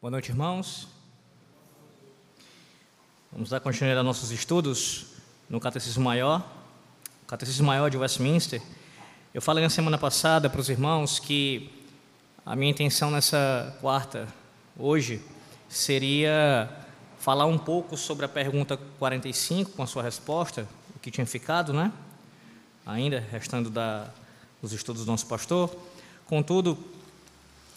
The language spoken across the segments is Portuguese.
Boa noite, irmãos. Vamos dar continuidade aos nossos estudos no Catecismo Maior, Catecismo Maior de Westminster. Eu falei na semana passada para os irmãos que a minha intenção nessa quarta, hoje, seria falar um pouco sobre a pergunta 45 com a sua resposta, o que tinha ficado, né? Ainda, restando da, dos estudos do nosso pastor. Contudo,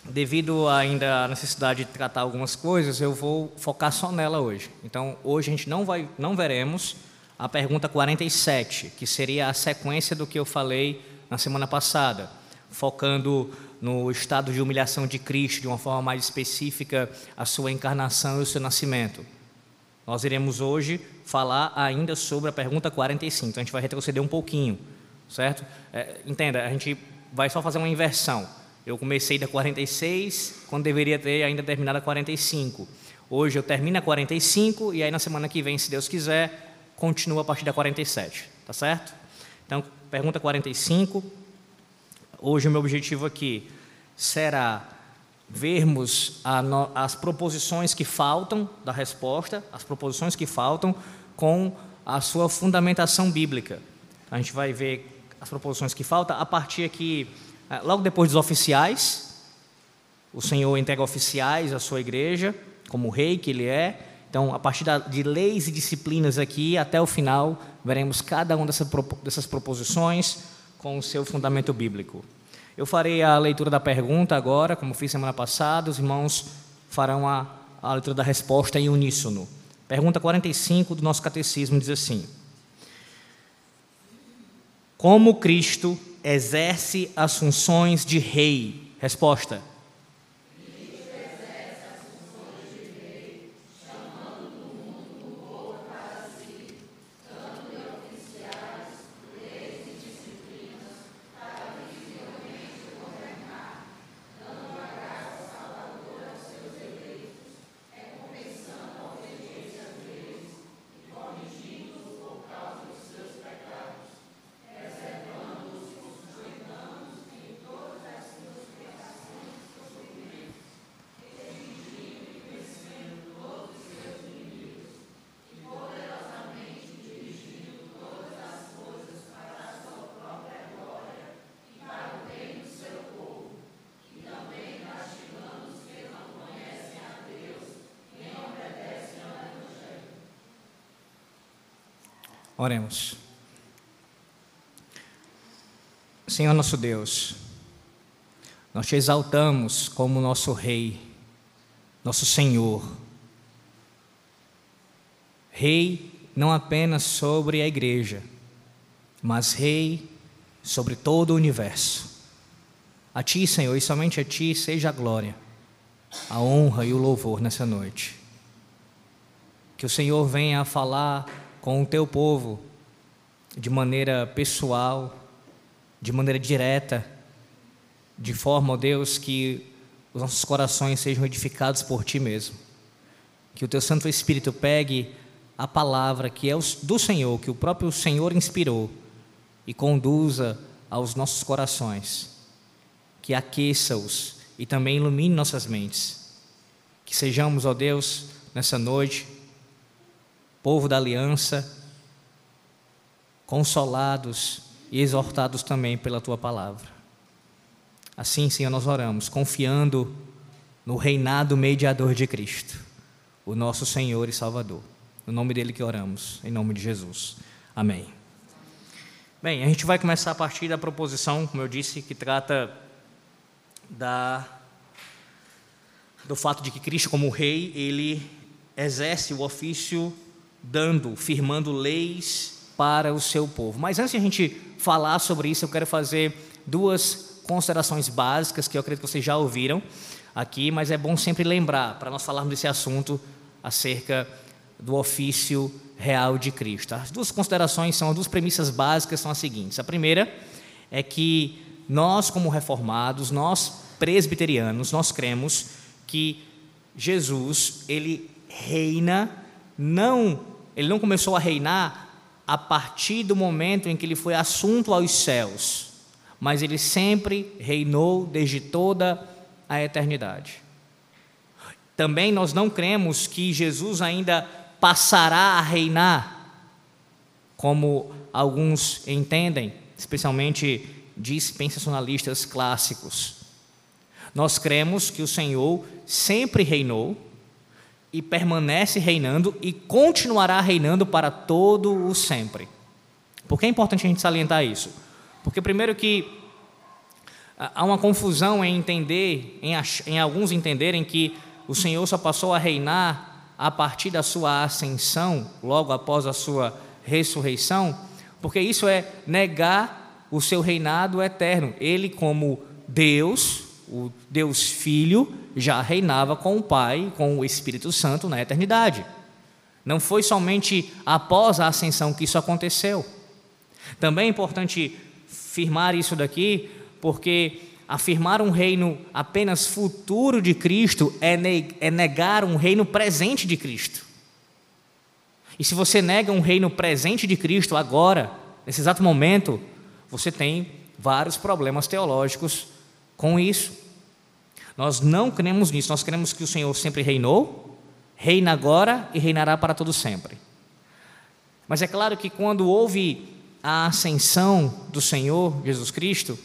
devido ainda à necessidade de tratar algumas coisas, eu vou focar só nela hoje. Então, hoje a gente não vai, não veremos a pergunta 47, que seria a sequência do que eu falei na semana passada, focando no estado de humilhação de Cristo, de uma forma mais específica, a sua encarnação e o seu nascimento. Nós iremos hoje falar ainda sobre a pergunta 45, então a gente vai retroceder um pouquinho, certo? É, entenda, a gente vai só fazer uma inversão. Eu comecei da 46, quando deveria ter ainda terminado a 45. Hoje eu termino a 45 e aí na semana que vem, se Deus quiser, continua a partir da 47, tá certo? Então, pergunta 45. Hoje o meu objetivo aqui será vermos no, as proposições que faltam da resposta, as proposições que faltam com a sua fundamentação bíblica. A gente vai ver as proposições que faltam a partir aqui logo depois dos oficiais, o Senhor entrega oficiais à sua igreja, como rei que ele é. Então, a partir de leis e disciplinas aqui, até o final, veremos cada uma dessas proposições com o seu fundamento bíblico. Eu farei a leitura da pergunta agora, como fiz semana passada, os irmãos farão a, a leitura da resposta em uníssono. Pergunta 45 do nosso catecismo diz assim: Como Cristo exerce as funções de rei? Resposta: Oremos. Senhor nosso Deus, nós te exaltamos como nosso Rei, nosso Senhor. Rei não apenas sobre a igreja, mas Rei sobre todo o universo. A Ti, Senhor, e somente a Ti seja a glória, a honra e o louvor nessa noite. Que o Senhor venha a falar com o teu povo de maneira pessoal, de maneira direta, de forma, ó Deus, que os nossos corações sejam edificados por Ti mesmo. Que o Teu Santo Espírito pegue a palavra que é do Senhor, que o próprio Senhor inspirou, e conduza aos nossos corações, que aqueça-os e também ilumine nossas mentes. Que sejamos, ó Deus, nessa noite, povo da aliança, consolados e exortados também pela tua palavra. Assim, Senhor, nós oramos, confiando no reinado mediador de Cristo, o nosso Senhor e Salvador. No nome dele que oramos, em nome de Jesus. Amém. Bem, a gente vai começar a partir da proposição, como eu disse, que trata da do fato de que Cristo como rei, ele exerce o ofício dando, firmando leis para o seu povo. Mas antes de a gente falar sobre isso, eu quero fazer duas considerações básicas que eu acredito que vocês já ouviram aqui, mas é bom sempre lembrar para nós falarmos desse assunto acerca do ofício real de Cristo. As duas considerações são as duas premissas básicas são as seguintes. A primeira é que nós como reformados, nós presbiterianos, nós cremos que Jesus, ele reina não ele não começou a reinar a partir do momento em que ele foi assunto aos céus, mas ele sempre reinou desde toda a eternidade. Também nós não cremos que Jesus ainda passará a reinar, como alguns entendem, especialmente dispensacionalistas clássicos. Nós cremos que o Senhor sempre reinou e permanece reinando e continuará reinando para todo o sempre. Por que é importante a gente salientar isso? Porque, primeiro, que há uma confusão em entender, em, em alguns entenderem que o Senhor só passou a reinar a partir da sua ascensão, logo após a sua ressurreição, porque isso é negar o seu reinado eterno. Ele, como Deus, o Deus Filho, já reinava com o Pai, com o Espírito Santo na eternidade. Não foi somente após a ascensão que isso aconteceu. Também é importante firmar isso daqui, porque afirmar um reino apenas futuro de Cristo é, é negar um reino presente de Cristo. E se você nega um reino presente de Cristo agora, nesse exato momento, você tem vários problemas teológicos com isso. Nós não cremos nisso, nós cremos que o Senhor sempre reinou, reina agora e reinará para todo sempre. Mas é claro que quando houve a ascensão do Senhor Jesus Cristo,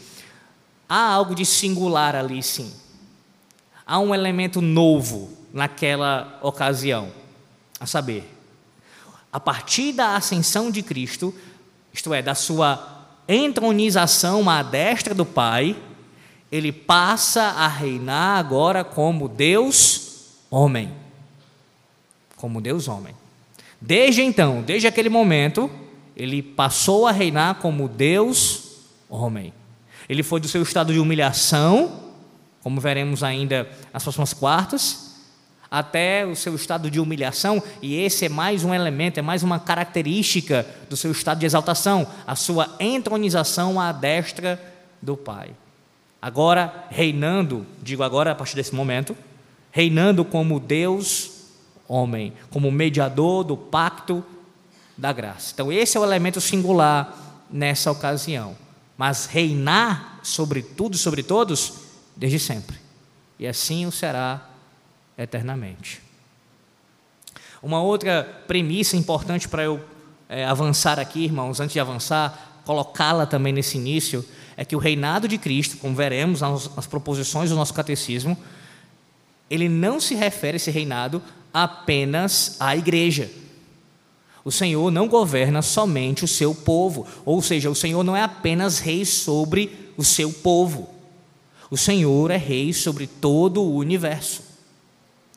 há algo de singular ali sim. Há um elemento novo naquela ocasião, a saber, a partir da ascensão de Cristo, isto é, da sua entronização à destra do Pai, ele passa a reinar agora como Deus homem. Como Deus homem. Desde então, desde aquele momento, ele passou a reinar como Deus homem. Ele foi do seu estado de humilhação, como veremos ainda nas próximas quartas, até o seu estado de humilhação, e esse é mais um elemento, é mais uma característica do seu estado de exaltação, a sua entronização à destra do Pai. Agora reinando, digo agora a partir desse momento, reinando como Deus homem, como mediador do pacto da graça. Então, esse é o elemento singular nessa ocasião. Mas reinar sobre tudo e sobre todos, desde sempre. E assim o será eternamente. Uma outra premissa importante para eu é, avançar aqui, irmãos, antes de avançar, colocá-la também nesse início, é que o reinado de Cristo, como veremos nas, proposições do nosso catecismo, ele não se refere esse reinado apenas à igreja. O Senhor não governa somente o seu povo, ou seja, o Senhor não é apenas rei sobre o seu povo. O Senhor é rei sobre todo o universo.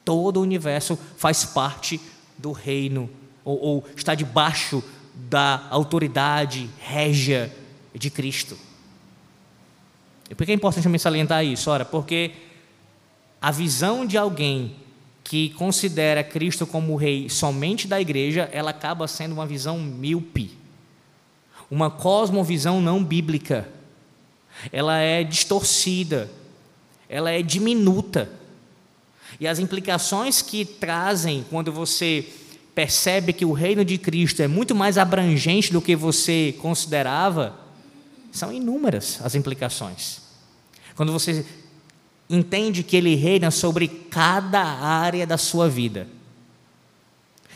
Todo o universo faz parte do reino, ou, ou está debaixo da autoridade régia de Cristo. E por que é importante me salientar isso? Ora, porque a visão de alguém que considera Cristo como rei somente da igreja, ela acaba sendo uma visão míope, uma cosmovisão não bíblica. Ela é distorcida, ela é diminuta. E as implicações que trazem quando você percebe que o reino de Cristo é muito mais abrangente do que você considerava, são inúmeras as implicações. Quando você entende que Ele reina sobre cada área da sua vida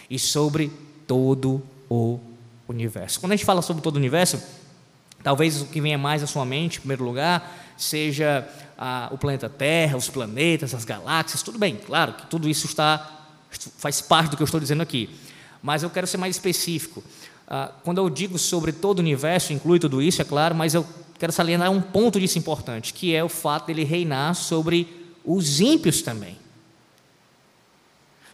e sobre todo o universo. Quando a gente fala sobre todo o universo, talvez o que venha mais à sua mente, em primeiro lugar, seja ah, o planeta Terra, os planetas, as galáxias, tudo bem, claro que tudo isso está faz parte do que eu estou dizendo aqui, mas eu quero ser mais específico. Ah, quando eu digo sobre todo o universo, inclui tudo isso, é claro, mas eu quero salientar um ponto disso importante, que é o fato dele reinar sobre os ímpios também,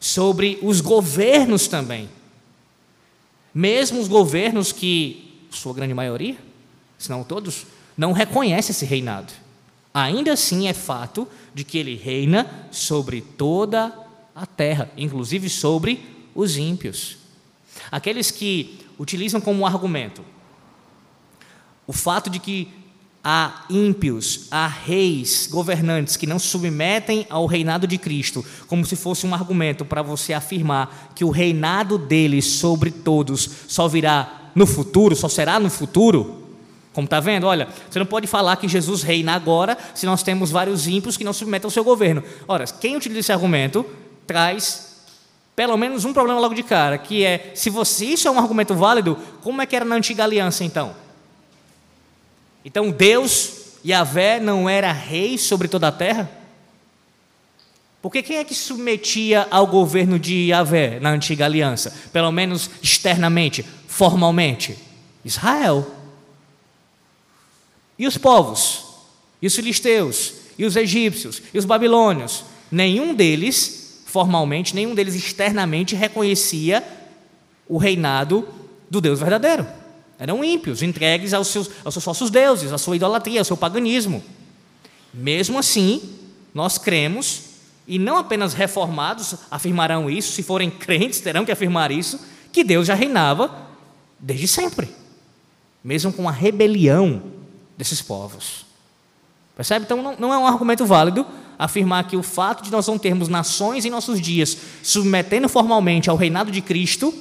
sobre os governos também, mesmo os governos que, sua grande maioria, se não todos, não reconhecem esse reinado. Ainda assim é fato de que ele reina sobre toda a terra, inclusive sobre os ímpios. Aqueles que utilizam como argumento o fato de que há ímpios, há reis, governantes que não submetem ao reinado de Cristo, como se fosse um argumento para você afirmar que o reinado dele sobre todos só virá no futuro, só será no futuro. Como está vendo? Olha, você não pode falar que Jesus reina agora se nós temos vários ímpios que não submetem ao seu governo. Ora, quem utiliza esse argumento traz pelo menos um problema logo de cara, que é, se você, isso é um argumento válido, como é que era na antiga aliança então? Então Deus, Yahvé, não era rei sobre toda a terra? Porque quem é que submetia ao governo de Yahvé na antiga aliança? Pelo menos externamente, formalmente? Israel. E os povos? E os filisteus? E os egípcios? E os babilônios? Nenhum deles, formalmente, nenhum deles externamente reconhecia o reinado do Deus verdadeiro. Eram ímpios, entregues aos seus, aos seus falsos deuses, à sua idolatria, ao seu paganismo. Mesmo assim, nós cremos, e não apenas reformados afirmarão isso, se forem crentes terão que afirmar isso, que Deus já reinava desde sempre, mesmo com a rebelião desses povos. Percebe? Então não, não é um argumento válido afirmar que o fato de nós não termos nações em nossos dias submetendo formalmente ao reinado de Cristo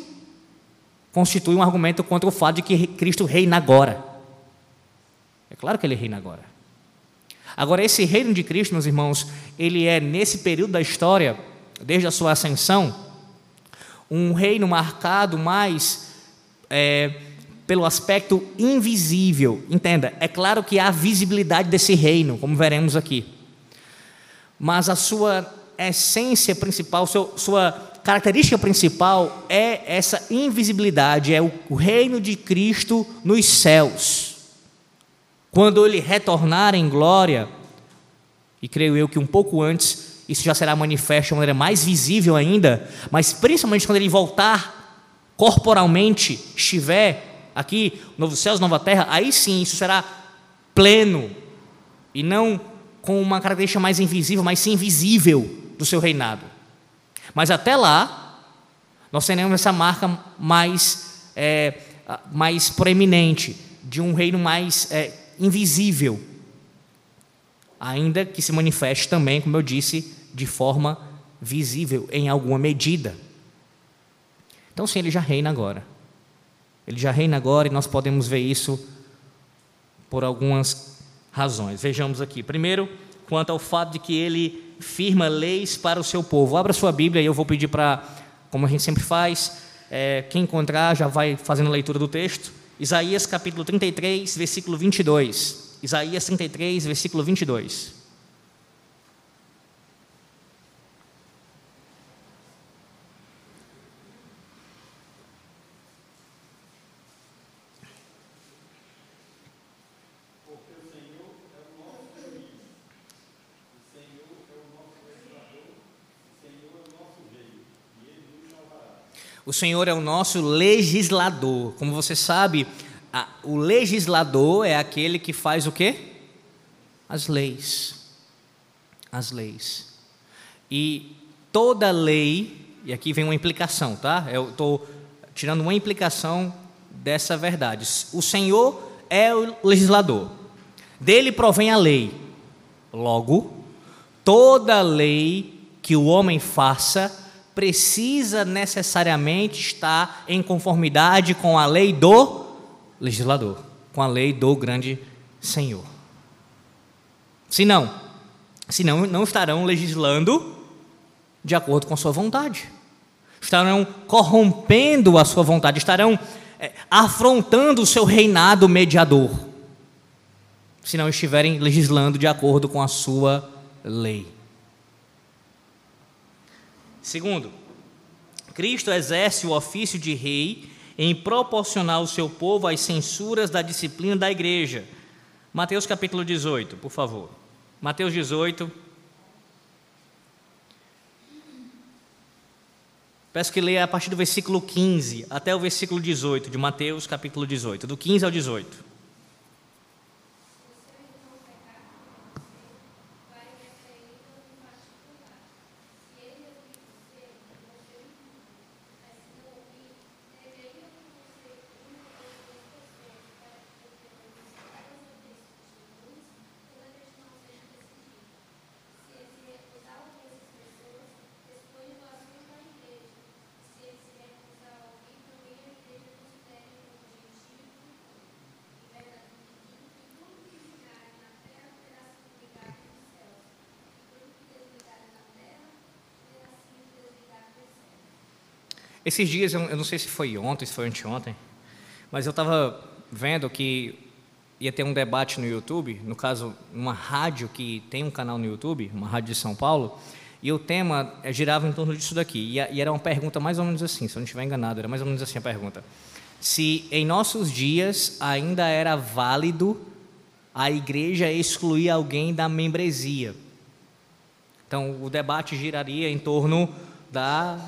constitui um argumento contra o fato de que Cristo reina agora. É claro que ele reina agora. Agora, esse reino de Cristo, meus irmãos, ele é, nesse período da história, desde a sua ascensão, um reino marcado mais é, pelo aspecto invisível. Entenda, é claro que há visibilidade desse reino, como veremos aqui. Mas a sua essência principal, seu, sua característica principal é essa invisibilidade, é o, o reino de Cristo nos céus. Quando ele retornar em glória, e creio eu que um pouco antes isso já será manifesto de maneira mais visível ainda, mas principalmente quando ele voltar corporalmente, estiver aqui, novo céus, nova terra, aí sim isso será pleno e não com uma característica mais invisível, mas sim visível do seu reinado. Mas até lá, nós teremos essa marca mais, é, mais proeminente, de um reino mais é, invisível, ainda que se manifeste também, como eu disse, de forma visível, em alguma medida. Então, sim, ele já reina agora. Ele já reina agora e nós podemos ver isso por algumas razões. Vejamos aqui. Primeiro, quanto ao fato de que ele firma leis para o seu povo. Abra sua Bíblia e eu vou pedir para, como a gente sempre faz, é, quem encontrar já vai fazendo a leitura do texto. Isaías capítulo 33, versículo 22. Isaías 33, versículo 22. O Senhor é o nosso legislador. Como você sabe, a, o legislador é aquele que faz o quê? As leis. As leis. E toda lei, e aqui vem uma implicação, tá? Eu estou tirando uma implicação dessa verdade. O Senhor é o legislador. Dele provém a lei. Logo, toda lei que o homem faça precisa necessariamente estar em conformidade com a lei do legislador, com a lei do grande Senhor. Se não, senão não estarão legislando de acordo com a sua vontade. Estarão corrompendo a sua vontade, estarão é, afrontando o seu reinado mediador, se não estiverem legislando de acordo com a sua lei. Segundo, Cristo exerce o ofício de rei em proporcionar ao seu povo as censuras da disciplina da igreja. Mateus capítulo 18, por favor. Mateus 18. Peço que leia a partir do versículo 15 até o versículo 18 de Mateus capítulo 18, do 15 ao 18. Esses dias, eu não sei se foi ontem, se foi anteontem, mas eu estava vendo que ia ter um debate no YouTube, no caso, uma rádio que tem um canal no YouTube, uma rádio de São Paulo, e o tema eh, girava em torno disso daqui. E era uma pergunta mais ou menos assim, se eu não estiver enganado, era mais ou menos assim a pergunta. Se em nossos dias ainda era válido a igreja excluir alguém da membresia. Então, o debate giraria em torno da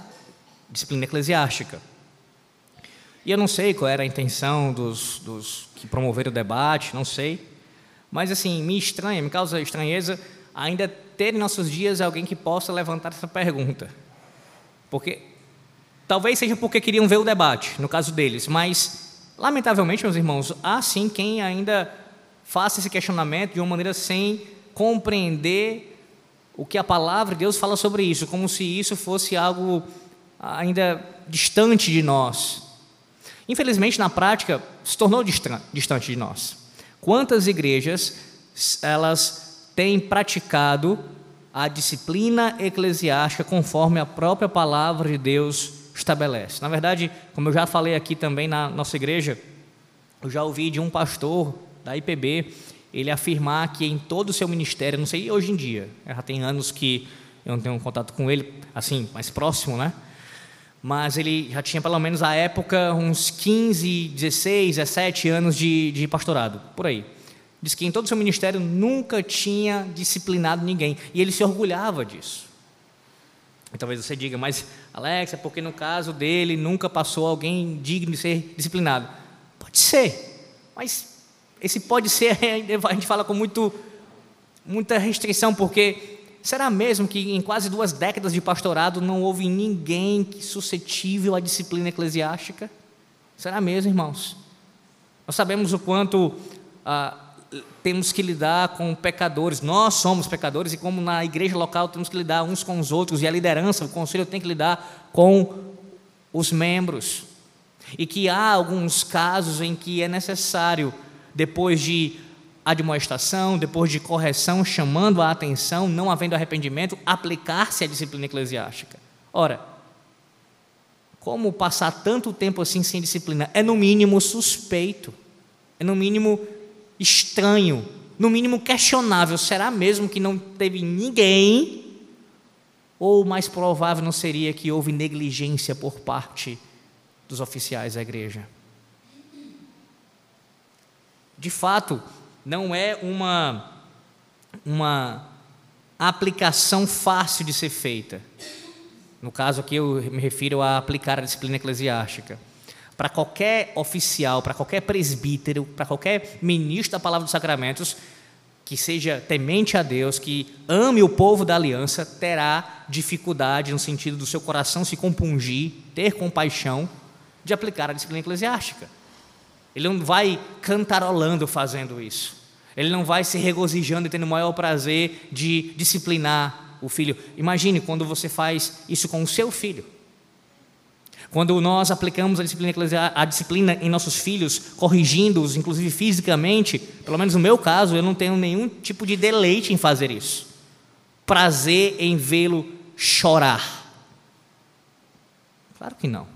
disciplina eclesiástica. E eu não sei qual era a intenção dos, dos que promoveram o debate, não sei. Mas, assim, me estranha, me causa estranheza ainda ter em nossos dias alguém que possa levantar essa pergunta. Porque, talvez seja porque queriam ver o debate, no caso deles, mas, lamentavelmente, meus irmãos, há sim quem ainda faça esse questionamento de uma maneira sem compreender o que a palavra de Deus fala sobre isso, como se isso fosse algo ainda distante de nós. Infelizmente, na prática, se tornou distante de nós. Quantas igrejas elas têm praticado a disciplina eclesiástica conforme a própria palavra de Deus estabelece? Na verdade, como eu já falei aqui também na nossa igreja, eu já ouvi de um pastor da IPB ele afirmar que em todo o seu ministério, não sei hoje em dia, já tem anos que eu não tenho contato com ele, assim, mais próximo, né? Mas ele já tinha pelo menos à época uns 15, 16, 17 anos de, de pastorado, por aí. Diz que em todo o seu ministério nunca tinha disciplinado ninguém, e ele se orgulhava disso. E talvez você diga, mas Alex, é porque no caso dele nunca passou alguém digno de ser disciplinado. Pode ser, mas esse pode ser, a gente fala com muito, muita restrição, porque Será mesmo que em quase duas décadas de pastorado não houve ninguém suscetível à disciplina eclesiástica? Será mesmo, irmãos? Nós sabemos o quanto ah, temos que lidar com pecadores, nós somos pecadores, e como na igreja local temos que lidar uns com os outros, e a liderança, o conselho tem que lidar com os membros. E que há alguns casos em que é necessário, depois de admoestação, depois de correção, chamando a atenção, não havendo arrependimento, aplicar-se à disciplina eclesiástica. Ora, como passar tanto tempo assim sem disciplina? É no mínimo suspeito, é no mínimo estranho, no mínimo questionável. Será mesmo que não teve ninguém? Ou mais provável não seria que houve negligência por parte dos oficiais da igreja? De fato, não é uma, uma aplicação fácil de ser feita. No caso aqui, eu me refiro a aplicar a disciplina eclesiástica. Para qualquer oficial, para qualquer presbítero, para qualquer ministro da palavra dos sacramentos, que seja temente a Deus, que ame o povo da aliança, terá dificuldade no sentido do seu coração se compungir, ter compaixão de aplicar a disciplina eclesiástica. Ele não vai cantarolando fazendo isso. Ele não vai se regozijando e tendo o maior prazer de disciplinar o filho. Imagine quando você faz isso com o seu filho. Quando nós aplicamos a disciplina, a disciplina em nossos filhos, corrigindo-os, inclusive fisicamente, pelo menos no meu caso, eu não tenho nenhum tipo de deleite em fazer isso. Prazer em vê-lo chorar. Claro que não.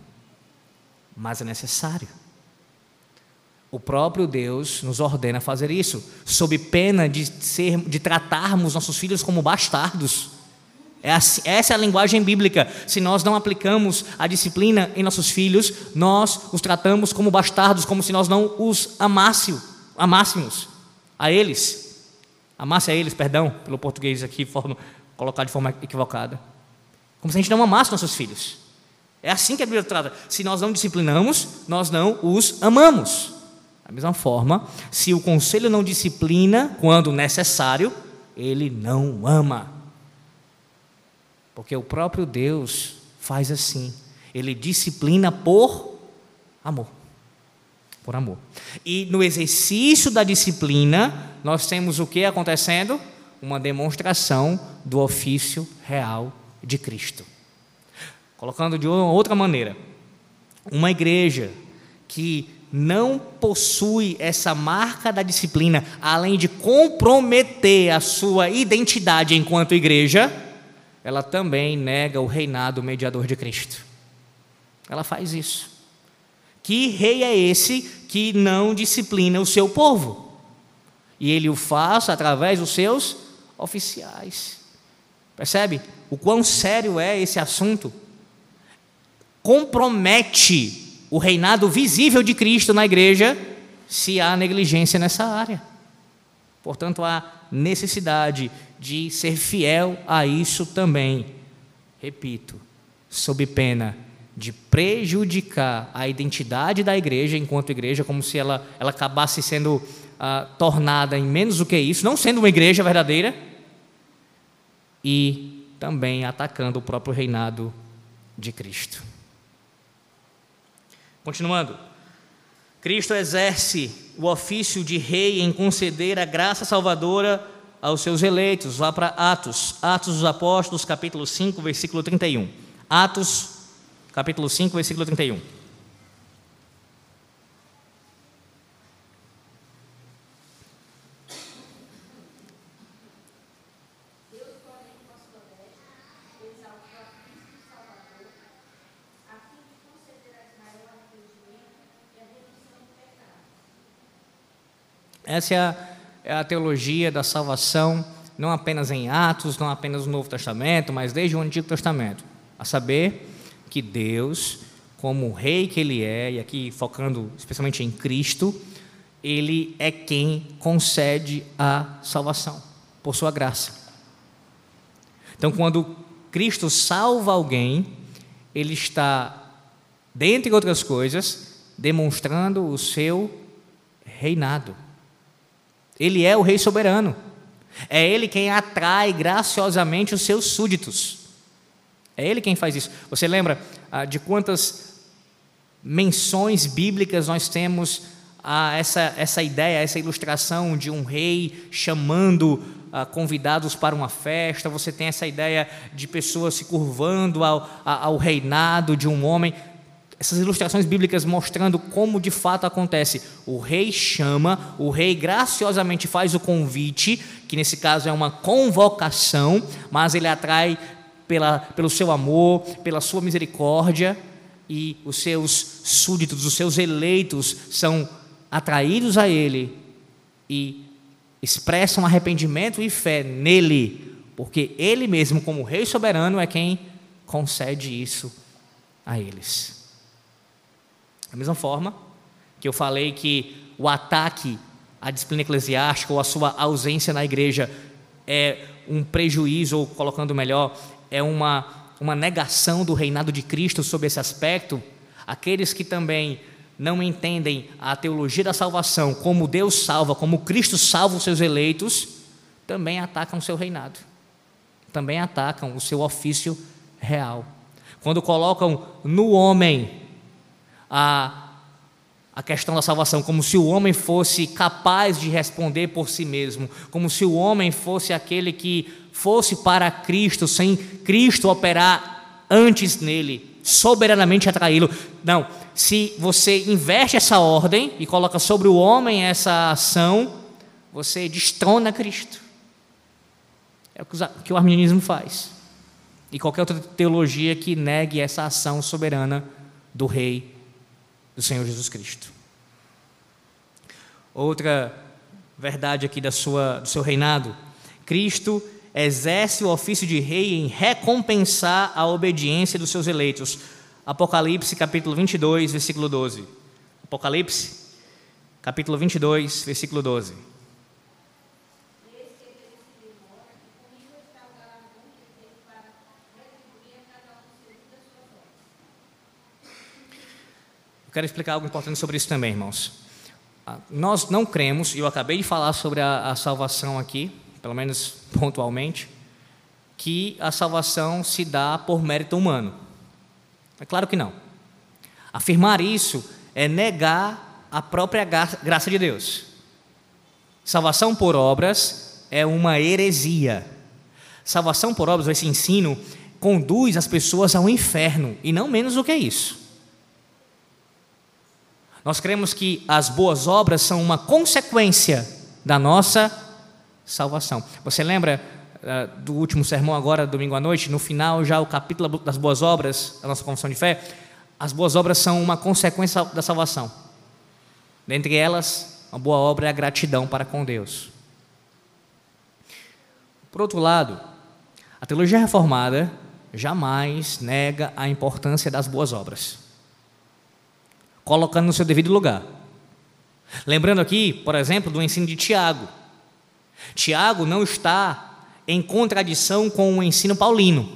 Mas é necessário. O próprio Deus nos ordena fazer isso, sob pena de, ser, de tratarmos nossos filhos como bastardos. É essa é a linguagem bíblica. Se nós não aplicamos a disciplina em nossos filhos, nós os tratamos como bastardos, como se nós não os amássemos, amássemos a eles. Amasse a eles, perdão, pelo português aqui, forma, colocar de forma equivocada. Como se a gente não amasse nossos filhos. É assim que a Bíblia trata. Se nós não disciplinamos, nós não os amamos. Da mesma forma, se o conselho não disciplina quando necessário, ele não ama. Porque o próprio Deus faz assim. Ele disciplina por amor. Por amor. E no exercício da disciplina, nós temos o que acontecendo? Uma demonstração do ofício real de Cristo. Colocando de outra maneira, uma igreja que não possui essa marca da disciplina, além de comprometer a sua identidade enquanto igreja, ela também nega o reinado mediador de Cristo. Ela faz isso. Que rei é esse que não disciplina o seu povo? E ele o faz através dos seus oficiais. Percebe o quão sério é esse assunto? Compromete o reinado visível de Cristo na igreja se há negligência nessa área. Portanto, há necessidade de ser fiel a isso também. Repito, sob pena de prejudicar a identidade da igreja enquanto igreja, como se ela, ela acabasse sendo ah, tornada em menos do que isso, não sendo uma igreja verdadeira, e também atacando o próprio reinado de Cristo. Continuando. Cristo exerce o ofício de rei em conceder a graça salvadora aos seus eleitos. Vá para Atos, Atos dos Apóstolos, capítulo 5, versículo 31. Atos capítulo 5, versículo 31. Essa é a, é a, teologia da salvação, não apenas em Atos, não apenas no Novo Testamento, mas desde o Antigo Testamento. A saber, que Deus, como o rei que ele é, e aqui focando especialmente em Cristo, ele é quem concede a salvação por sua graça. Então, quando Cristo salva alguém, ele está, dentre outras coisas, demonstrando o seu reinado. Ele é o rei soberano. É ele quem atrai graciosamente os seus súditos. É Ele quem faz isso. Você lembra ah, de quantas menções bíblicas nós temos a essa, essa ideia, essa ilustração de um rei chamando ah, convidados para uma festa? Você tem essa ideia de pessoas se curvando ao, ao reinado de um homem. Essas ilustrações bíblicas mostrando como de fato acontece. O rei chama, o rei graciosamente faz o convite, que nesse caso é uma convocação, mas ele atrai pela, pelo seu amor, pela sua misericórdia, e os seus súditos, os seus eleitos são atraídos a Ele e expressam arrependimento e fé nele, porque Ele mesmo, como Rei soberano, é quem concede isso a eles. Da mesma forma que eu falei que o ataque à disciplina eclesiástica ou a sua ausência na igreja é um prejuízo, ou colocando melhor, é uma, uma negação do reinado de Cristo sobre esse aspecto, aqueles que também não entendem a teologia da salvação, como Deus salva, como Cristo salva os seus eleitos, também atacam o seu reinado, também atacam o seu ofício real. Quando colocam no homem a, a questão da salvação, como se o homem fosse capaz de responder por si mesmo, como se o homem fosse aquele que fosse para Cristo, sem Cristo operar antes nele, soberanamente atraí-lo. Não, se você inverte essa ordem e coloca sobre o homem essa ação, você destrona Cristo. É o que o arminianismo faz. E qualquer outra teologia que negue essa ação soberana do Rei, do Senhor Jesus Cristo. Outra verdade aqui da sua, do seu reinado: Cristo exerce o ofício de rei em recompensar a obediência dos seus eleitos. Apocalipse capítulo 22, versículo 12. Apocalipse capítulo 22, versículo 12. Quero explicar algo importante sobre isso também, irmãos. Ah, nós não cremos, e eu acabei de falar sobre a, a salvação aqui, pelo menos pontualmente, que a salvação se dá por mérito humano. É claro que não. Afirmar isso é negar a própria graça de Deus. Salvação por obras é uma heresia. Salvação por obras, esse ensino, conduz as pessoas ao inferno, e não menos do que isso. Nós cremos que as boas obras são uma consequência da nossa salvação. Você lembra uh, do último sermão agora, domingo à noite, no final já o capítulo das boas obras, da nossa confissão de fé? As boas obras são uma consequência da salvação. Dentre elas, uma boa obra é a gratidão para com Deus. Por outro lado, a teologia reformada jamais nega a importância das boas obras, colocando no seu devido lugar. Lembrando aqui, por exemplo, do ensino de Tiago. Tiago não está em contradição com o ensino paulino.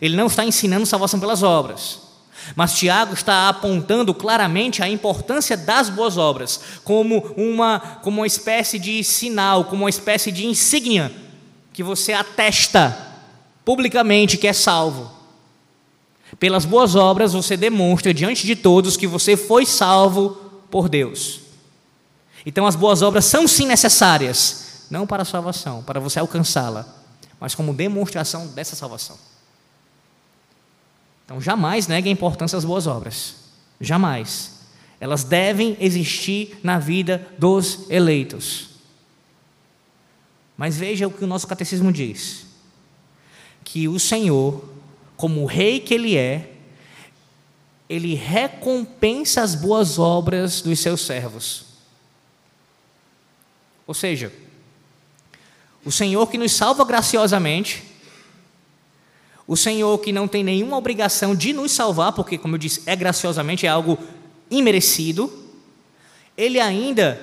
Ele não está ensinando salvação pelas obras. Mas Tiago está apontando claramente a importância das boas obras, como uma, como uma espécie de sinal, como uma espécie de insígnia que você atesta publicamente que é salvo. Pelas boas obras você demonstra diante de todos que você foi salvo por Deus. Então as boas obras são sim necessárias, não para a salvação, para você alcançá-la, mas como demonstração dessa salvação. Então jamais negue a importância das boas obras. Jamais. Elas devem existir na vida dos eleitos. Mas veja o que o nosso catecismo diz: que o Senhor, como o rei que ele é, ele recompensa as boas obras dos seus servos. Ou seja, o Senhor que nos salva graciosamente, o Senhor que não tem nenhuma obrigação de nos salvar, porque, como eu disse, é graciosamente, é algo imerecido, ele ainda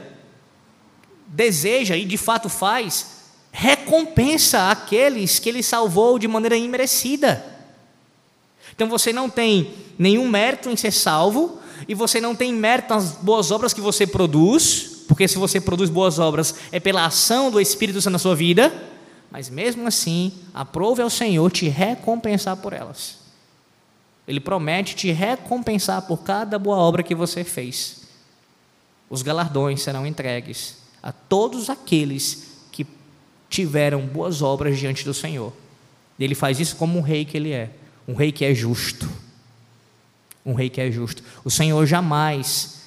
deseja e de fato faz, recompensa aqueles que ele salvou de maneira imerecida. Então você não tem nenhum mérito em ser salvo, e você não tem mérito nas boas obras que você produz, porque se você produz boas obras é pela ação do Espírito Santo na sua vida mas mesmo assim, aprove ao Senhor te recompensar por elas. Ele promete te recompensar por cada boa obra que você fez. Os galardões serão entregues a todos aqueles que tiveram boas obras diante do Senhor. Ele faz isso como um rei que ele é, um rei que é justo. Um rei que é justo. O Senhor jamais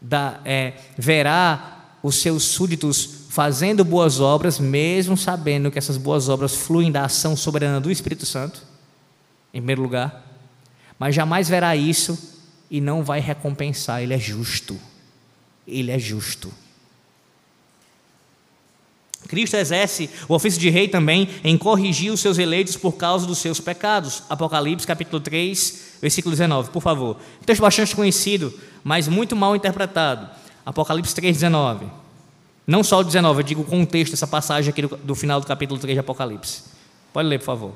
dá, é, verá os seus súditos fazendo boas obras, mesmo sabendo que essas boas obras fluem da ação soberana do Espírito Santo, em primeiro lugar, mas jamais verá isso e não vai recompensar, ele é justo. Ele é justo. Cristo exerce o ofício de rei também em corrigir os seus eleitos por causa dos seus pecados. Apocalipse capítulo 3, versículo 19, por favor. Um texto bastante conhecido, mas muito mal interpretado. Apocalipse 3, 19. Não só o 19, eu digo o contexto dessa passagem aqui do, do final do capítulo 3 de Apocalipse. Pode ler, por favor.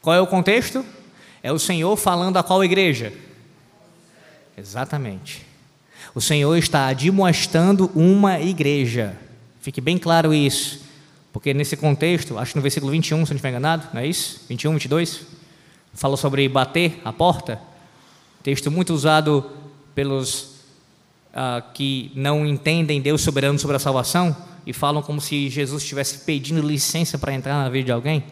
Qual é o contexto? É o Senhor falando a qual igreja? Exatamente. O Senhor está admoestando uma igreja. Fique bem claro isso. Porque nesse contexto, acho que no versículo 21, se não estiver enganado, não é isso? 21, 22? fala sobre bater a porta, texto muito usado pelos uh, que não entendem Deus soberano sobre a salvação e falam como se Jesus estivesse pedindo licença para entrar na vida de alguém.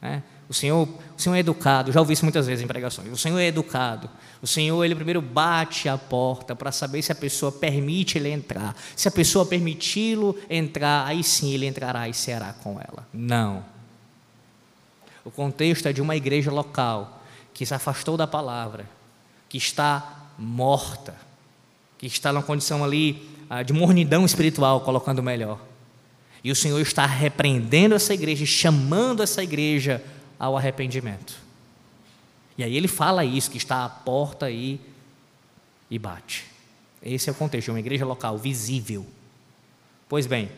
Né? O Senhor, o Senhor é educado, já ouvi isso muitas vezes em pregações. O Senhor é educado. O Senhor, ele primeiro bate a porta para saber se a pessoa permite ele entrar. Se a pessoa permiti-lo entrar, aí sim ele entrará e será com ela. Não. O contexto é de uma igreja local que se afastou da palavra, que está morta, que está numa condição ali ah, de mornidão espiritual, colocando melhor. E o Senhor está repreendendo essa igreja, chamando essa igreja ao arrependimento. E aí ele fala isso, que está à porta aí e bate. Esse é o contexto, é uma igreja local, visível. Pois bem,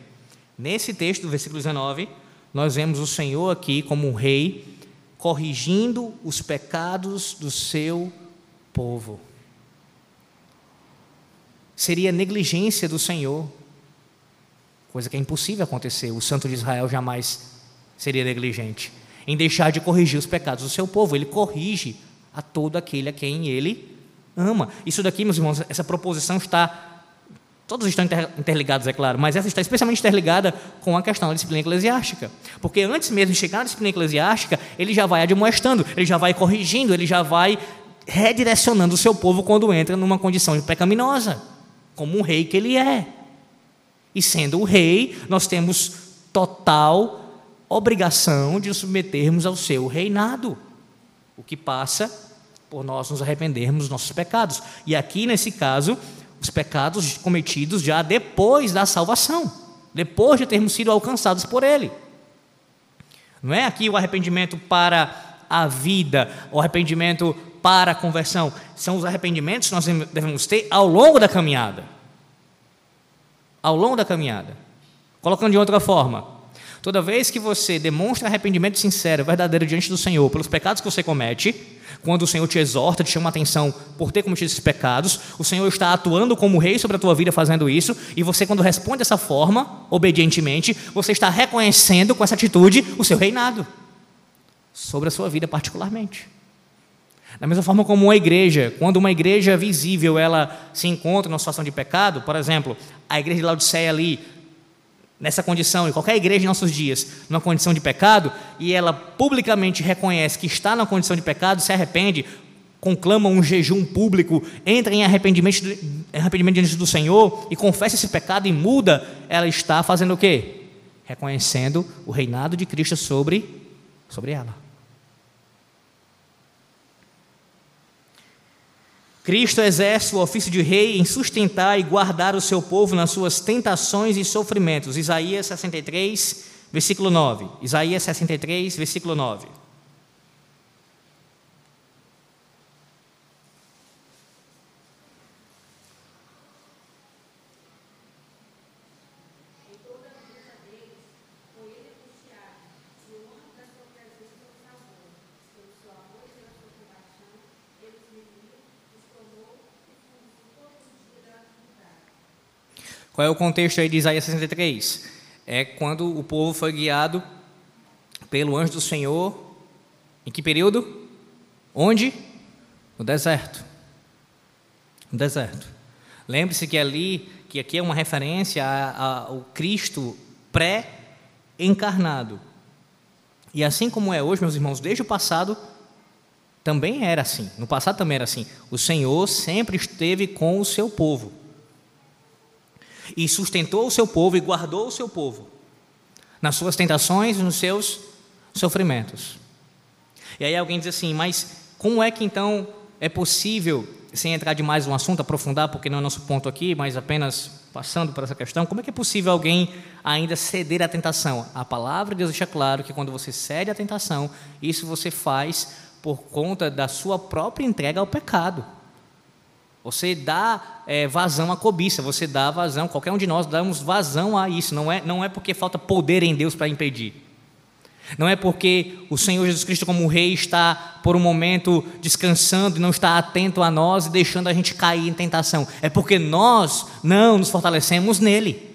nesse texto versículo 19, nós vemos o Senhor aqui como um rei corrigindo os pecados do seu povo. Seria negligência do Senhor, coisa que é impossível acontecer. O santo de Israel jamais seria negligente em deixar de corrigir os pecados do seu povo. Ele corrige a todo aquele a quem ele ama. Isso daqui, meus irmãos, essa proposição está Todos estão interligados, é claro, mas essa está especialmente interligada com a questão da disciplina eclesiástica. Porque antes mesmo de chegar na disciplina eclesiástica, ele já vai admoestando, ele já vai corrigindo, ele já vai redirecionando o seu povo quando entra numa condição pecaminosa, como um rei que ele é. E sendo o rei, nós temos total obrigação de nos submetermos ao seu reinado, o que passa por nós nos arrependermos dos nossos pecados. E aqui, nesse caso, os pecados cometidos já depois da salvação, depois de termos sido alcançados por Ele. Não é aqui o arrependimento para a vida, o arrependimento para a conversão. São os arrependimentos que nós devemos ter ao longo da caminhada. Ao longo da caminhada. Colocando de outra forma, toda vez que você demonstra arrependimento sincero, verdadeiro diante do Senhor pelos pecados que você comete, quando o Senhor te exorta, te chama a atenção por ter cometido esses pecados, o Senhor está atuando como rei sobre a tua vida fazendo isso, e você, quando responde dessa forma, obedientemente, você está reconhecendo com essa atitude o seu reinado sobre a sua vida particularmente. Da mesma forma como uma igreja, quando uma igreja visível ela se encontra numa situação de pecado, por exemplo, a igreja de Laodiceia ali, nessa condição, e qualquer igreja em nossos dias, numa condição de pecado, e ela publicamente reconhece que está na condição de pecado, se arrepende, conclama um jejum público, entra em arrependimento, arrependimento diante do Senhor e confessa esse pecado e muda, ela está fazendo o quê? Reconhecendo o reinado de Cristo sobre, sobre ela. Cristo exerce o ofício de rei em sustentar e guardar o seu povo nas suas tentações e sofrimentos. Isaías 63, versículo 9. Isaías 63, versículo 9. Qual é o contexto aí de Isaías 63? É quando o povo foi guiado pelo anjo do Senhor. Em que período? Onde? No deserto. No deserto. Lembre-se que ali, que aqui é uma referência ao Cristo pré-encarnado. E assim como é hoje, meus irmãos, desde o passado também era assim. No passado também era assim. O Senhor sempre esteve com o seu povo e sustentou o seu povo e guardou o seu povo nas suas tentações e nos seus sofrimentos. E aí alguém diz assim, mas como é que então é possível, sem entrar demais no assunto, aprofundar, porque não é nosso ponto aqui, mas apenas passando por essa questão, como é que é possível alguém ainda ceder à tentação? A palavra de Deus deixa claro que quando você cede à tentação, isso você faz por conta da sua própria entrega ao pecado. Você dá é, vazão à cobiça, você dá vazão, qualquer um de nós damos vazão a isso. Não é, não é porque falta poder em Deus para impedir. Não é porque o Senhor Jesus Cristo, como Rei, está por um momento descansando e não está atento a nós e deixando a gente cair em tentação. É porque nós não nos fortalecemos nele.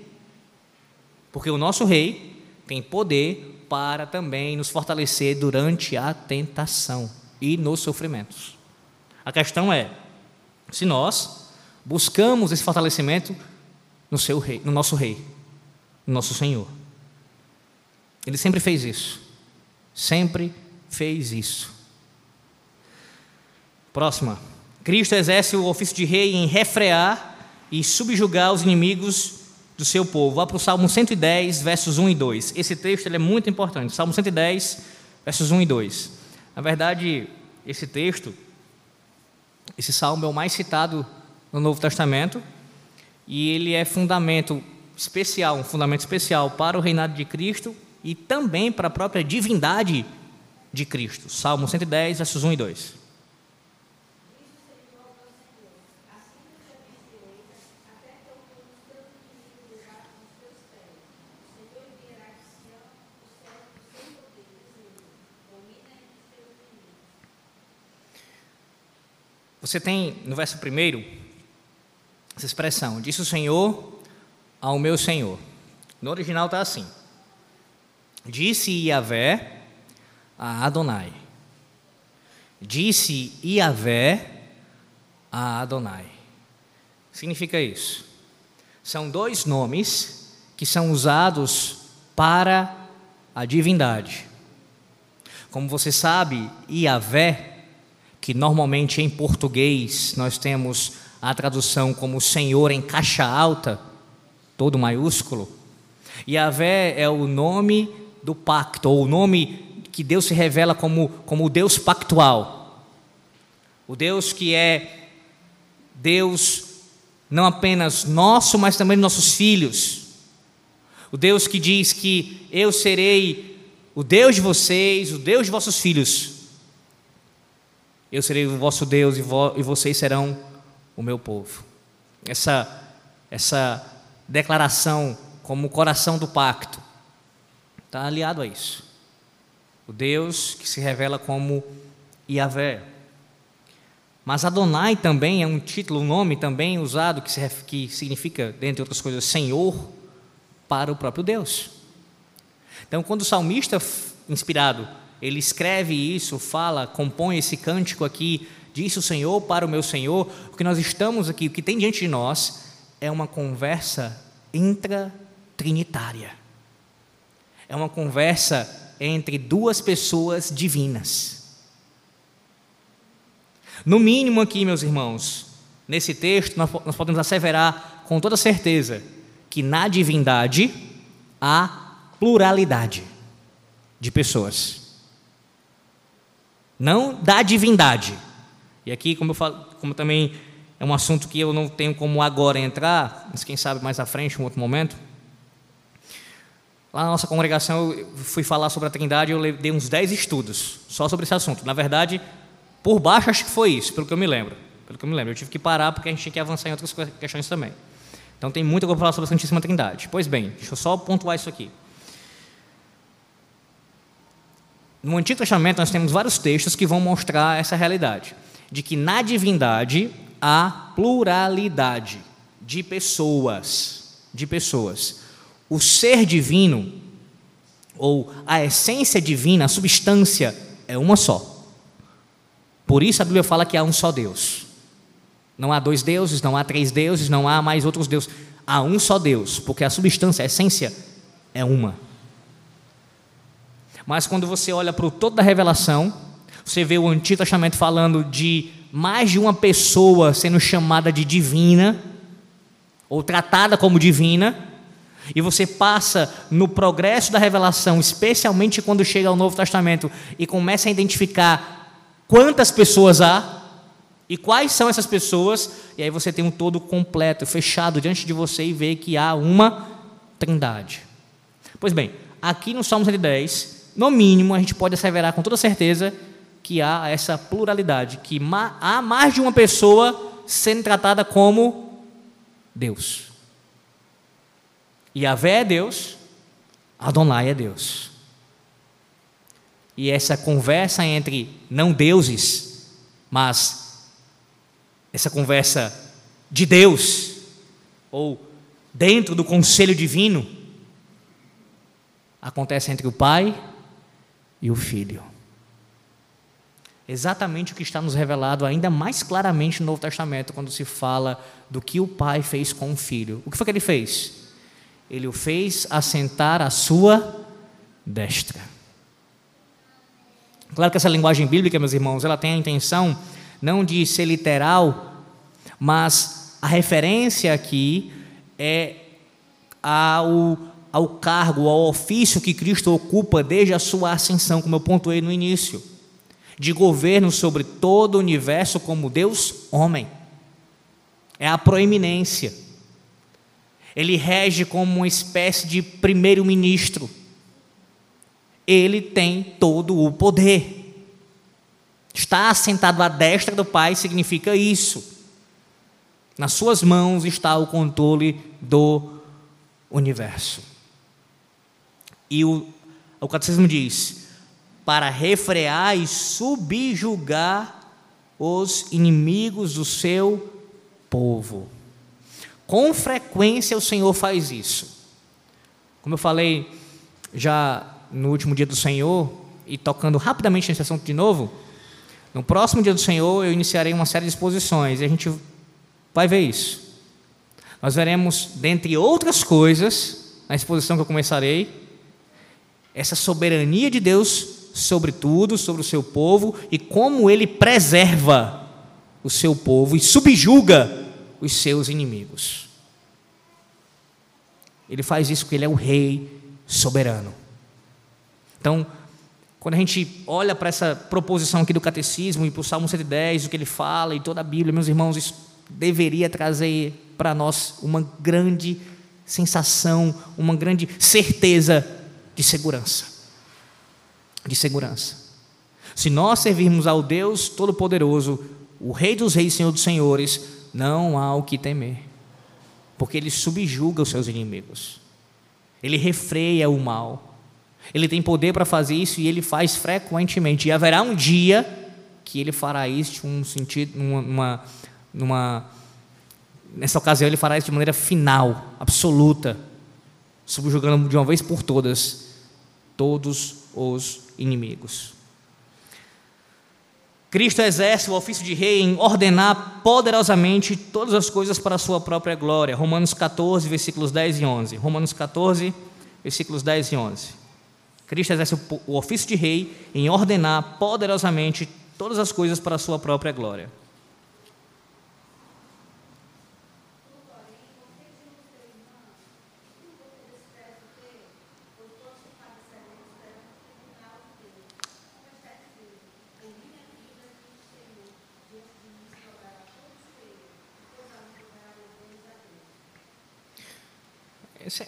Porque o nosso Rei tem poder para também nos fortalecer durante a tentação e nos sofrimentos. A questão é: se nós buscamos esse fortalecimento no seu rei, no nosso rei, no nosso Senhor. Ele sempre fez isso. Sempre fez isso. Próxima. Cristo exerce o ofício de rei em refrear e subjugar os inimigos do seu povo. Vá para o Salmo 110, versos 1 e 2. Esse texto é muito importante. Salmo 110, versos 1 e 2. Na verdade, esse texto esse salmo é o mais citado no Novo Testamento e ele é fundamento especial, um fundamento especial para o reinado de Cristo e também para a própria divindade de Cristo. Salmo 110, versos 1 e 2. Você tem no verso primeiro essa expressão: Disse o Senhor ao meu Senhor. No original está assim: Disse Iavé a Adonai. Disse Iavé a Adonai. Significa isso. São dois nomes que são usados para a divindade. Como você sabe, Iavé que normalmente em português nós temos a tradução como Senhor em caixa alta, todo maiúsculo. Yahvé é o nome do pacto, ou o nome que Deus se revela como, como o Deus pactual. O Deus que é Deus não apenas nosso, mas também nossos filhos. O Deus que diz que eu serei o Deus de vocês, o Deus de vossos filhos. Eu serei o vosso Deus e, vo e vocês serão o meu povo. Essa, essa declaração como o coração do pacto está aliado a isso. O Deus que se revela como Yahvé. Mas Adonai também é um título, um nome também usado que, se, que significa, dentre outras coisas, Senhor para o próprio Deus. Então, quando o salmista inspirado, ele escreve isso, fala, compõe esse cântico aqui, disse o Senhor para o meu Senhor, o que nós estamos aqui, o que tem diante de nós é uma conversa intratrinitária. É uma conversa entre duas pessoas divinas. No mínimo aqui, meus irmãos, nesse texto, nós, podemos asseverar com toda certeza que na divindade há pluralidade de pessoas. Não da divindade. E aqui, como eu falo, como também é um assunto que eu não tenho como agora entrar, mas quem sabe mais à frente, em outro momento. Lá na nossa congregação, eu fui falar sobre a Trindade, eu dei uns 10 estudos só sobre esse assunto. Na verdade, por baixo, acho que foi isso, pelo que eu me lembro. Pelo que eu me lembro. Eu tive que parar porque a gente tinha que avançar em outras questões também. Então tem muita coisa para falar sobre a Santíssima Trindade. Pois bem, deixa eu só pontuar isso aqui. No Antigo Testamento nós temos vários textos que vão mostrar essa realidade, de que na divindade há pluralidade de pessoas, de pessoas. O ser divino ou a essência divina, a substância é uma só. Por isso a Bíblia fala que há um só Deus. Não há dois deuses, não há três deuses, não há mais outros deuses. Há um só Deus, porque a substância, a essência é uma. Mas quando você olha para o todo da revelação, você vê o Antigo Testamento falando de mais de uma pessoa sendo chamada de divina, ou tratada como divina, e você passa no progresso da revelação, especialmente quando chega ao Novo Testamento, e começa a identificar quantas pessoas há e quais são essas pessoas, e aí você tem um todo completo, fechado diante de você e vê que há uma trindade. Pois bem, aqui no Salmo 110, no mínimo, a gente pode asseverar com toda certeza que há essa pluralidade, que há mais de uma pessoa sendo tratada como Deus. E Yahvé é Deus, Adonai é Deus. E essa conversa entre não deuses, mas essa conversa de Deus, ou dentro do conselho divino, acontece entre o Pai e o Filho. Exatamente o que está nos revelado ainda mais claramente no Novo Testamento, quando se fala do que o Pai fez com o Filho. O que foi que ele fez? Ele o fez assentar à sua destra. Claro que essa linguagem bíblica, meus irmãos, ela tem a intenção não de ser literal, mas a referência aqui é ao, ao cargo, ao ofício que Cristo ocupa desde a sua ascensão, como eu pontuei no início, de governo sobre todo o universo como Deus homem. É a proeminência. Ele rege como uma espécie de primeiro-ministro ele tem todo o poder. Está assentado à destra do Pai significa isso. Nas suas mãos está o controle do universo. E o, o catecismo diz: para refrear e subjugar os inimigos do seu povo. Com frequência o Senhor faz isso. Como eu falei já no último dia do Senhor, e tocando rapidamente nesse assunto de novo, no próximo dia do Senhor eu iniciarei uma série de exposições, e a gente vai ver isso. Nós veremos, dentre outras coisas, na exposição que eu começarei, essa soberania de Deus sobre tudo, sobre o seu povo, e como ele preserva o seu povo e subjuga os seus inimigos. Ele faz isso porque ele é o rei soberano. Então, quando a gente olha para essa proposição aqui do catecismo e para o Salmo 110, o que ele fala e toda a Bíblia, meus irmãos, isso deveria trazer para nós uma grande sensação, uma grande certeza de segurança. De segurança. Se nós servirmos ao Deus Todo-Poderoso, o Rei dos Reis, Senhor dos Senhores, não há o que temer, porque Ele subjuga os seus inimigos, Ele refreia o mal, Ele tem poder para fazer isso e Ele faz frequentemente. E haverá um dia que Ele fará isso um sentido, numa, numa nessa ocasião ele fará isso de maneira final, absoluta, subjugando de uma vez por todas todos os inimigos. Cristo exerce o ofício de rei em ordenar poderosamente todas as coisas para a sua própria glória. Romanos 14, versículos 10 e 11. Romanos 14, versículos 10 e 11. Cristo exerce o ofício de rei em ordenar poderosamente todas as coisas para a sua própria glória.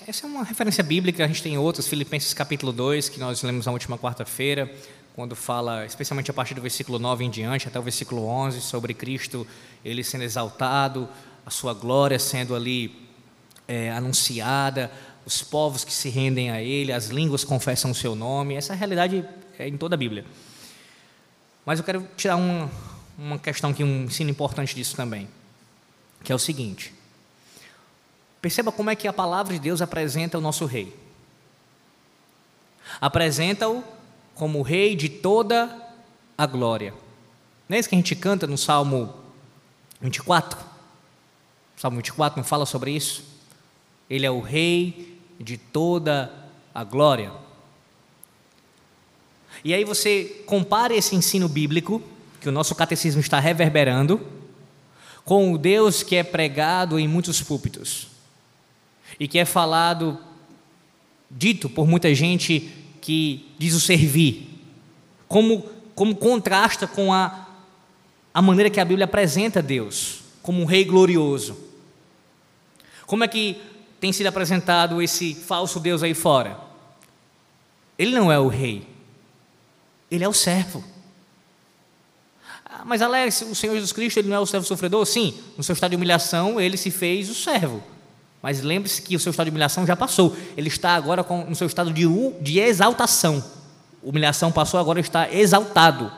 Essa é uma referência bíblica, a gente tem outras, Filipenses capítulo 2, que nós lemos na última quarta-feira, quando fala, especialmente a partir do versículo 9 em diante, até o versículo 11, sobre Cristo, ele sendo exaltado, a sua glória sendo ali é, anunciada, os povos que se rendem a ele, as línguas confessam o seu nome, essa realidade é em toda a Bíblia. Mas eu quero tirar uma, uma questão aqui, um ensino importante disso também, que é o seguinte: Perceba como é que a palavra de Deus apresenta o nosso rei. Apresenta-o como o rei de toda a glória. Não é isso que a gente canta no Salmo 24? O Salmo 24 não fala sobre isso? Ele é o rei de toda a glória. E aí você compara esse ensino bíblico, que o nosso catecismo está reverberando, com o Deus que é pregado em muitos púlpitos e que é falado, dito por muita gente que diz o servir, como, como contrasta com a, a maneira que a Bíblia apresenta Deus, como um rei glorioso. Como é que tem sido apresentado esse falso Deus aí fora? Ele não é o rei, ele é o servo. Ah, mas Alex, o Senhor Jesus Cristo, ele não é o servo sofredor? Sim, no seu estado de humilhação, ele se fez o servo. Mas lembre-se que o seu estado de humilhação já passou. Ele está agora com, no seu estado de, de exaltação. Humilhação passou, agora está exaltado.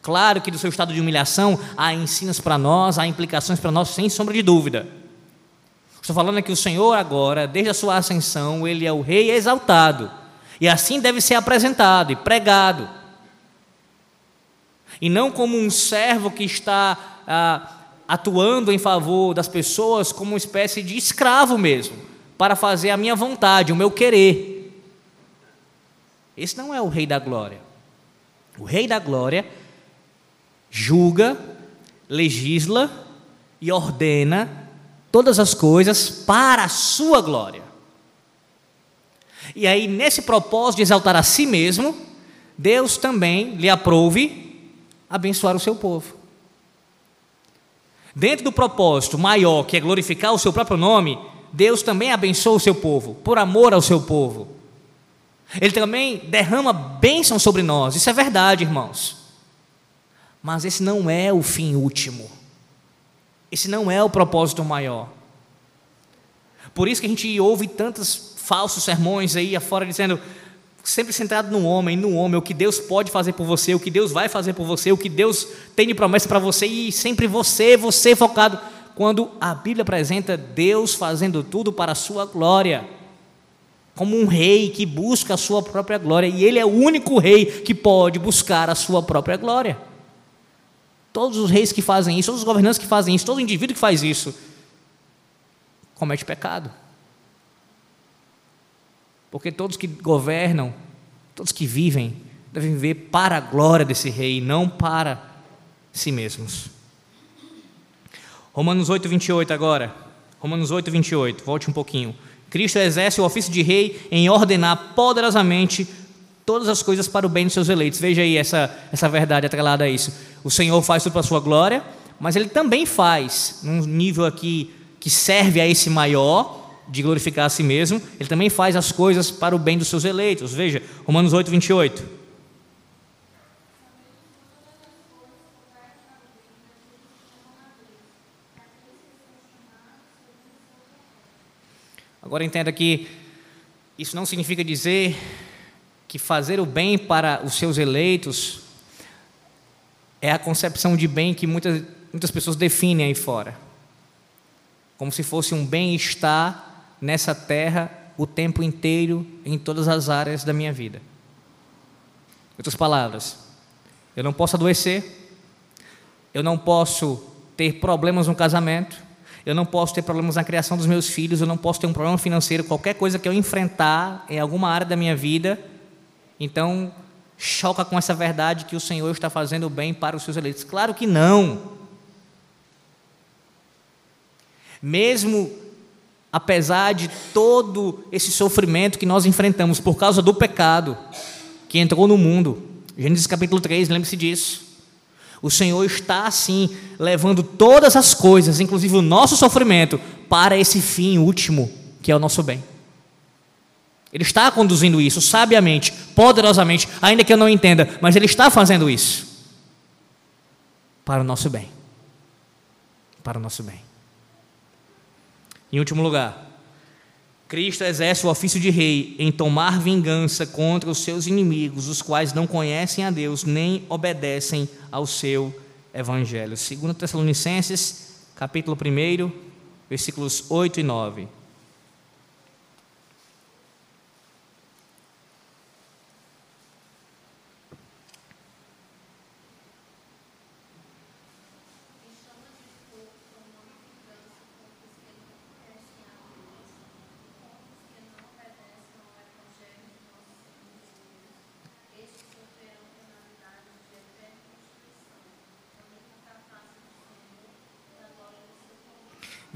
Claro que do seu estado de humilhação há ensinos para nós, há implicações para nós, sem sombra de dúvida. Estou falando que o Senhor agora, desde a sua ascensão, ele é o rei exaltado. E assim deve ser apresentado e pregado. E não como um servo que está ah, atuando em favor das pessoas como uma espécie de escravo mesmo, para fazer a minha vontade, o meu querer. Esse não é o Rei da Glória. O Rei da Glória julga, legisla e ordena todas as coisas para a sua glória. E aí, nesse propósito de exaltar a si mesmo, Deus também lhe aprove abençoar o seu povo dentro do propósito maior, que é glorificar o seu próprio nome, Deus também abençoa o seu povo, por amor ao seu povo. Ele também derrama bênção sobre nós, isso é verdade, irmãos. Mas esse não é o fim último, esse não é o propósito maior. Por isso que a gente ouve tantos falsos sermões aí afora dizendo: sempre centrado no homem, no homem, o que Deus pode fazer por você, o que Deus vai fazer por você, o que Deus tem de promessa para você e sempre você, você focado. Quando a Bíblia apresenta Deus fazendo tudo para a sua glória, como um rei que busca a sua própria glória, e ele é o único rei que pode buscar a sua própria glória. Todos os reis que fazem isso, todos os governantes que fazem isso, todo indivíduo que faz isso, comete pecado. Porque todos que governam, todos que vivem, devem viver para a glória desse rei, não para si mesmos. Romanos 8, 28 agora. Romanos 8, 28. Volte um pouquinho. Cristo exerce o ofício de rei em ordenar poderosamente todas as coisas para o bem dos seus eleitos. Veja aí essa, essa verdade atrelada a isso. O Senhor faz tudo para a sua glória, mas Ele também faz, num nível aqui que serve a esse maior, de glorificar a si mesmo, Ele também faz as coisas para o bem dos seus eleitos. Veja, Romanos 8, 28. Agora entenda que isso não significa dizer que fazer o bem para os seus eleitos é a concepção de bem que muitas, muitas pessoas definem aí fora. Como se fosse um bem-estar nessa terra o tempo inteiro, em todas as áreas da minha vida. Em outras palavras, eu não posso adoecer, eu não posso ter problemas no casamento, eu não posso ter problemas na criação dos meus filhos, eu não posso ter um problema financeiro, qualquer coisa que eu enfrentar em alguma área da minha vida, então choca com essa verdade que o Senhor está fazendo bem para os seus eleitos. Claro que não. Mesmo apesar de todo esse sofrimento que nós enfrentamos por causa do pecado que entrou no mundo, Gênesis capítulo 3, lembre-se disso. O Senhor está assim levando todas as coisas, inclusive o nosso sofrimento, para esse fim último, que é o nosso bem. Ele está conduzindo isso sabiamente, poderosamente, ainda que eu não entenda, mas ele está fazendo isso para o nosso bem. Para o nosso bem. Em último lugar, Cristo exerce o ofício de rei em tomar vingança contra os seus inimigos, os quais não conhecem a Deus nem obedecem ao seu evangelho. Segundo Tessalonicenses, capítulo 1, versículos 8 e 9.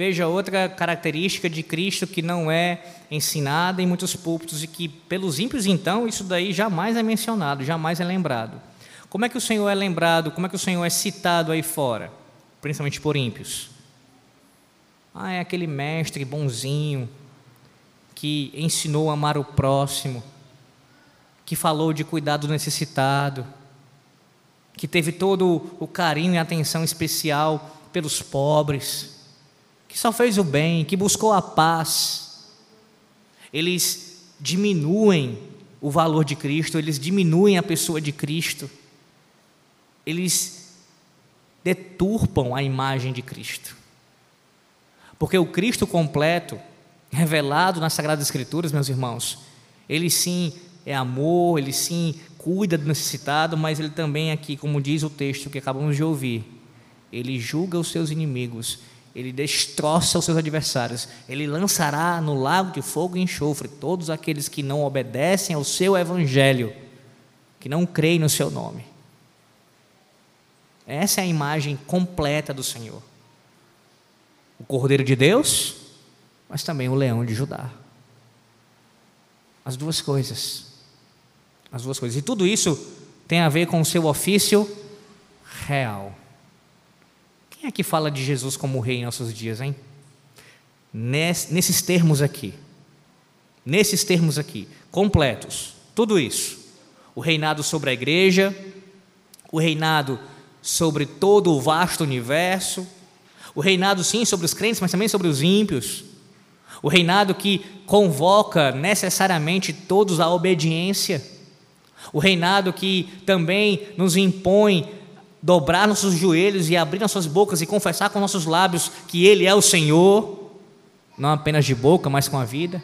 Veja outra característica de Cristo que não é ensinada em muitos púlpitos e que, pelos ímpios, então, isso daí jamais é mencionado, jamais é lembrado. Como é que o Senhor é lembrado, como é que o Senhor é citado aí fora, principalmente por ímpios? Ah, é aquele mestre bonzinho que ensinou a amar o próximo, que falou de cuidar do necessitado, que teve todo o carinho e atenção especial pelos pobres que só fez o bem, que buscou a paz, eles diminuem o valor de Cristo, eles diminuem a pessoa de Cristo, eles deturpam a imagem de Cristo. Porque o Cristo completo, revelado nas Sagradas Escrituras, meus irmãos, ele sim é amor, ele sim cuida do necessitado, mas ele também aqui, como diz o texto que acabamos de ouvir, ele julga os seus inimigos ele destroça os seus adversários, ele lançará no lago de fogo e enxofre todos aqueles que não obedecem ao seu evangelho, que não creem no seu nome. Essa é a imagem completa do Senhor. O Cordeiro de Deus, mas também o leão de Judá. As duas coisas. As duas coisas. E tudo isso tem a ver com o seu ofício real. Quem é que fala de Jesus como rei em nossos dias, hein? Nesses termos aqui. Nesses termos aqui, completos. Tudo isso. O reinado sobre a igreja, o reinado sobre todo o vasto universo, o reinado, sim, sobre os crentes, mas também sobre os ímpios. O reinado que convoca necessariamente todos à obediência. O reinado que também nos impõe dobrar nossos joelhos e abrir nossas bocas e confessar com nossos lábios que Ele é o Senhor, não apenas de boca, mas com a vida?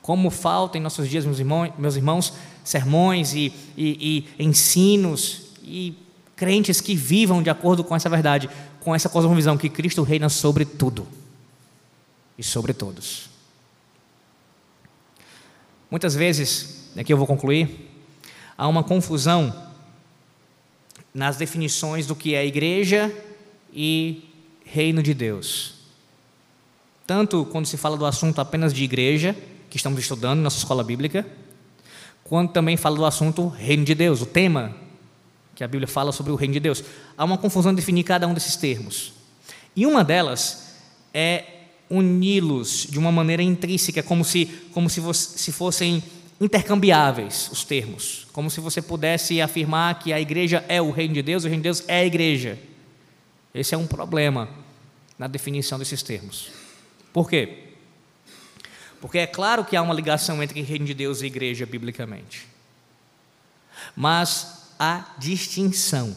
Como falta em nossos dias, meus irmãos, meus irmãos sermões e, e, e ensinos e crentes que vivam de acordo com essa verdade, com essa cosmovisão que Cristo reina sobre tudo e sobre todos. Muitas vezes, aqui eu vou concluir, há uma confusão nas definições do que é igreja e reino de Deus. tanto quando se fala do assunto apenas de igreja, que estamos estudando na nossa escola bíblica, quanto também fala do assunto reino de Deus, o tema que a Bíblia fala sobre o reino de Deus. Há uma confusão em definir cada um desses termos. E uma delas é uni-los de uma maneira intrínseca, como se, como se, se fossem intercambiáveis os termos, como se você pudesse afirmar que a igreja é o reino de Deus, o reino de Deus é a igreja. Esse é um problema na definição desses termos. Por quê? Porque é claro que há uma ligação entre reino de Deus e igreja biblicamente. Mas há distinção.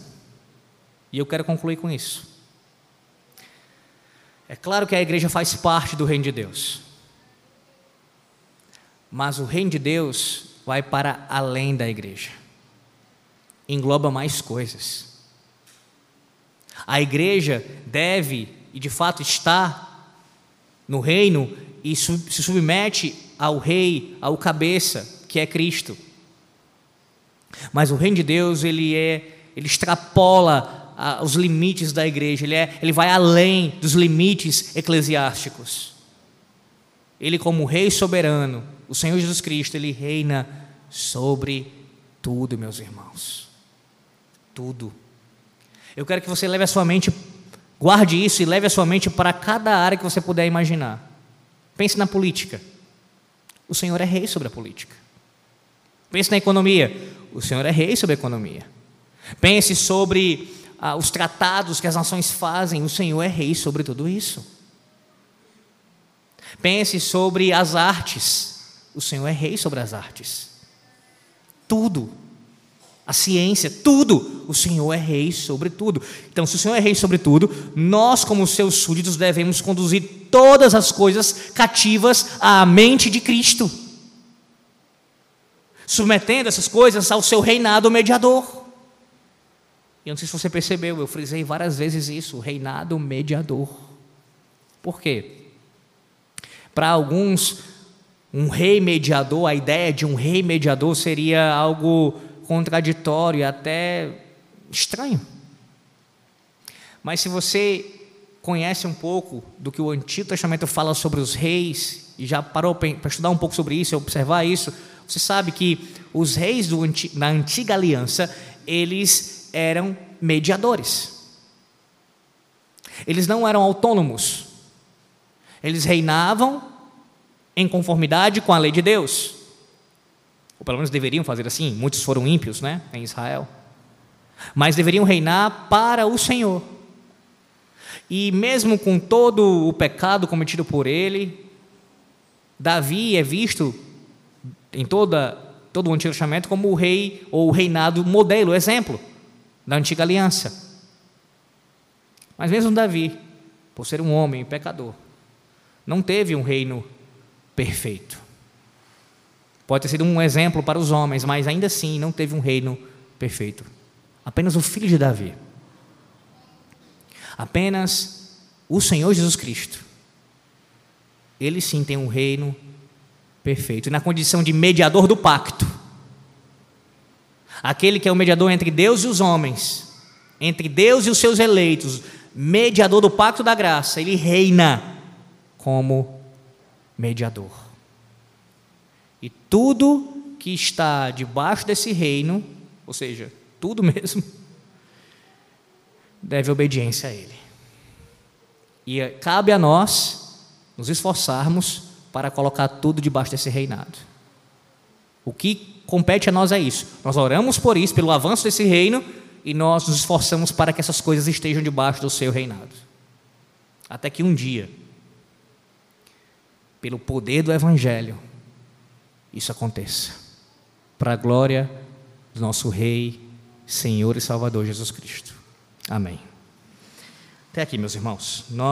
E eu quero concluir com isso. É claro que a igreja faz parte do reino de Deus. Mas o reino de Deus vai para além da igreja. Engloba mais coisas. A igreja deve e de fato está no reino e se submete ao rei, ao cabeça, que é Cristo. Mas o reino de Deus, ele é, ele extrapola a, os limites da igreja, ele, é, ele vai além dos limites eclesiásticos. Ele, como rei soberano, o Senhor Jesus Cristo, ele reina sobre tudo, meus irmãos. Tudo. Eu quero que você leve a sua mente, guarde isso e leve a sua mente para cada área que você puder imaginar. Pense na política. O Senhor é rei sobre a política. Pense na economia. O Senhor é rei sobre a economia. Pense sobre ah, os tratados que as nações fazem. O Senhor é rei sobre tudo isso. Pense sobre as artes. O Senhor é rei sobre as artes. Tudo. A ciência, tudo. O Senhor é rei sobre tudo. Então, se o Senhor é rei sobre tudo, nós, como seus súditos, devemos conduzir todas as coisas cativas à mente de Cristo submetendo essas coisas ao seu reinado mediador. Eu não sei se você percebeu, eu frisei várias vezes isso, reinado mediador. Por quê? Para alguns, um rei mediador, a ideia de um rei mediador seria algo contraditório, até estranho. Mas se você conhece um pouco do que o Antigo Testamento fala sobre os reis, e já parou para estudar um pouco sobre isso, observar isso, você sabe que os reis do, da antiga aliança, eles eram mediadores. Eles não eram autônomos. Eles reinavam em conformidade com a lei de Deus. Ou pelo menos deveriam fazer assim. Muitos foram ímpios, né, em Israel. Mas deveriam reinar para o Senhor. E mesmo com todo o pecado cometido por ele, Davi é visto em toda, todo o Antigo Testamento como o rei ou o reinado modelo, exemplo da antiga aliança. Mas mesmo Davi, por ser um homem pecador, não teve um reino perfeito. Pode ter sido um exemplo para os homens, mas ainda assim não teve um reino perfeito. Apenas o filho de Davi. Apenas o Senhor Jesus Cristo. Ele sim tem um reino perfeito, na condição de mediador do pacto. Aquele que é o mediador entre Deus e os homens, entre Deus e os seus eleitos, mediador do pacto da graça, ele reina como mediador. E tudo que está debaixo desse reino, ou seja, tudo mesmo, deve obediência a ele. E cabe a nós nos esforçarmos para colocar tudo debaixo desse reinado. O que compete a nós é isso. Nós oramos por isso, pelo avanço desse reino, e nós nos esforçamos para que essas coisas estejam debaixo do seu reinado. Até que um dia, pelo poder do Evangelho, isso aconteça. Para a glória do nosso Rei, Senhor e Salvador Jesus Cristo. Amém. Até aqui, meus irmãos. Nós